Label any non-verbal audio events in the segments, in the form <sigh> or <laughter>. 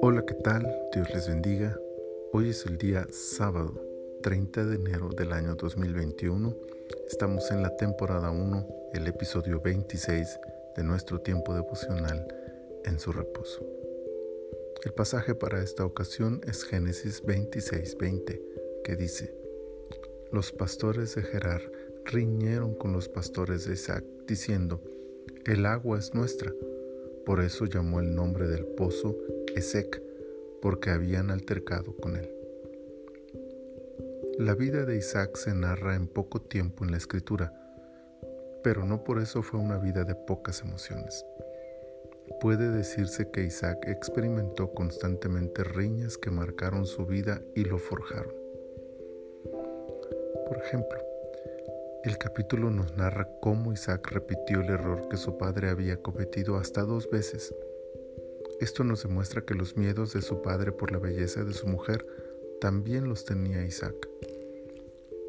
Hola, ¿qué tal? Dios les bendiga. Hoy es el día sábado, 30 de enero del año 2021. Estamos en la temporada 1, el episodio 26 de nuestro tiempo devocional en su reposo. El pasaje para esta ocasión es Génesis 26, 20, que dice, Los pastores de Gerar riñeron con los pastores de Isaac, diciendo, El agua es nuestra. Por eso llamó el nombre del pozo Esec, porque habían altercado con él. La vida de Isaac se narra en poco tiempo en la escritura, pero no por eso fue una vida de pocas emociones puede decirse que Isaac experimentó constantemente riñas que marcaron su vida y lo forjaron. Por ejemplo, el capítulo nos narra cómo Isaac repitió el error que su padre había cometido hasta dos veces. Esto nos demuestra que los miedos de su padre por la belleza de su mujer también los tenía Isaac.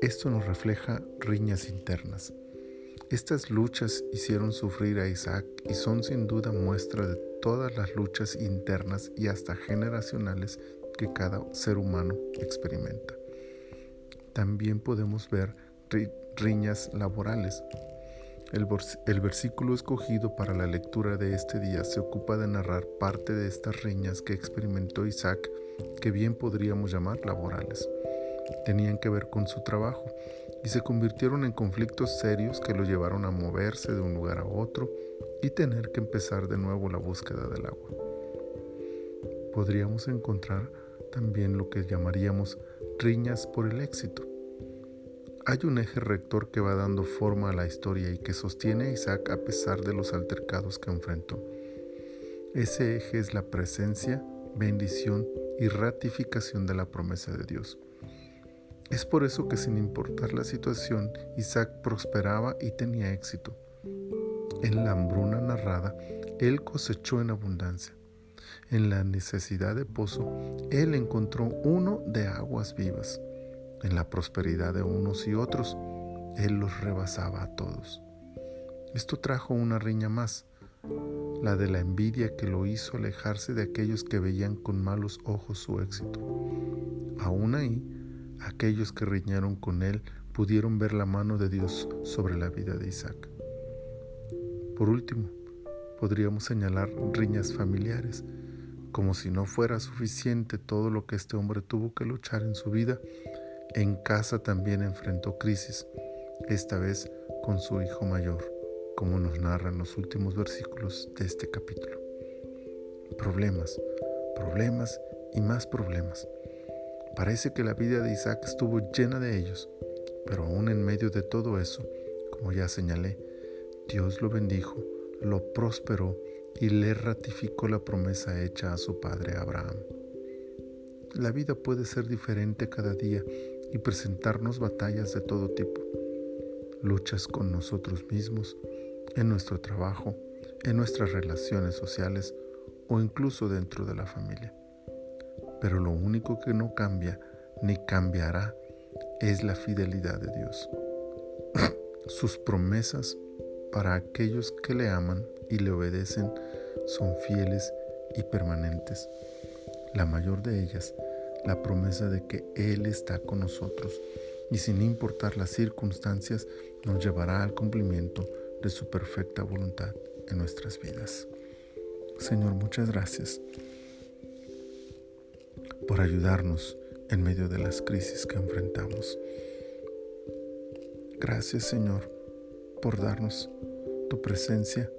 Esto nos refleja riñas internas estas luchas hicieron sufrir a Isaac y son sin duda muestra de todas las luchas internas y hasta generacionales que cada ser humano experimenta. También podemos ver riñas laborales. El, versículo escogido para la lectura de este día se ocupa de narrar parte de estas riñas que experimentó Isaac, que bien podríamos llamar laborales. Tenían que ver con su trabajo y se convirtieron en conflictos serios que lo llevaron a moverse de un lugar a otro y tener que empezar de nuevo la búsqueda del agua. Podríamos encontrar también lo que llamaríamos riñas por el éxito. Hay un eje rector que va dando forma a la historia y que sostiene a Isaac a pesar de los altercados que enfrentó. Ese eje es la presencia, bendición y ratificación de la promesa de Dios. Es por eso que sin importar la situación, Isaac prosperaba y tenía éxito. En la hambruna narrada, él cosechó en abundancia. En la necesidad de pozo, él encontró uno de aguas vivas. En la prosperidad de unos y otros, él los rebasaba a todos. Esto trajo una riña más, la de la envidia que lo hizo alejarse de aquellos que veían con malos ojos su éxito. Aún ahí, aquellos que riñaron con él pudieron ver la mano de Dios sobre la vida de Isaac. Por último, podríamos señalar riñas familiares, como si no fuera suficiente todo lo que este hombre tuvo que luchar en su vida, en casa también enfrentó crisis, esta vez con su hijo mayor, como nos narran los últimos versículos de este capítulo. Problemas, problemas y más problemas. Parece que la vida de Isaac estuvo llena de ellos, pero aún en medio de todo eso, como ya señalé, Dios lo bendijo, lo prosperó y le ratificó la promesa hecha a su padre Abraham. La vida puede ser diferente cada día y presentarnos batallas de todo tipo. Luchas con nosotros mismos, en nuestro trabajo, en nuestras relaciones sociales o incluso dentro de la familia. Pero lo único que no cambia ni cambiará es la fidelidad de Dios. <coughs> Sus promesas para aquellos que le aman y le obedecen son fieles y permanentes. La mayor de ellas, la promesa de que Él está con nosotros y sin importar las circunstancias nos llevará al cumplimiento de su perfecta voluntad en nuestras vidas. Señor, muchas gracias por ayudarnos en medio de las crisis que enfrentamos. Gracias Señor por darnos tu presencia,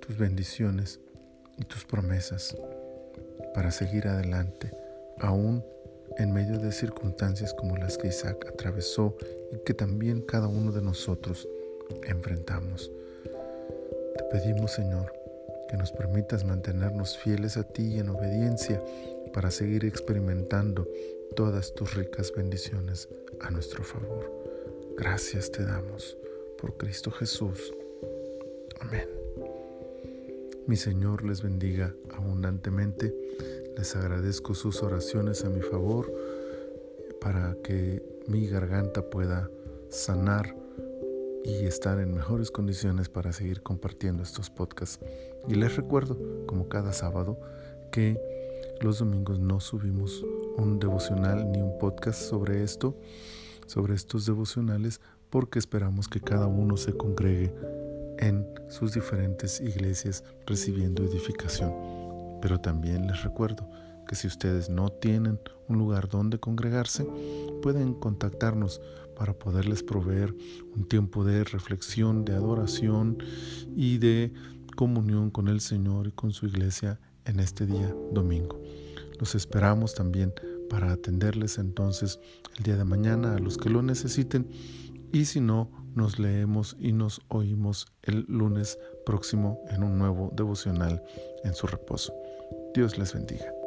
tus bendiciones y tus promesas para seguir adelante, aún en medio de circunstancias como las que Isaac atravesó y que también cada uno de nosotros enfrentamos. Te pedimos Señor que nos permitas mantenernos fieles a ti y en obediencia para seguir experimentando todas tus ricas bendiciones a nuestro favor. Gracias te damos por Cristo Jesús. Amén. Mi Señor les bendiga abundantemente. Les agradezco sus oraciones a mi favor para que mi garganta pueda sanar y estar en mejores condiciones para seguir compartiendo estos podcasts. Y les recuerdo, como cada sábado, que los domingos no subimos un devocional ni un podcast sobre esto, sobre estos devocionales, porque esperamos que cada uno se congregue en sus diferentes iglesias recibiendo edificación. Pero también les recuerdo que si ustedes no tienen un lugar donde congregarse, pueden contactarnos para poderles proveer un tiempo de reflexión, de adoración y de comunión con el Señor y con su iglesia en este día domingo. Los esperamos también para atenderles entonces el día de mañana a los que lo necesiten y si no, nos leemos y nos oímos el lunes próximo en un nuevo devocional en su reposo. Dios les bendiga.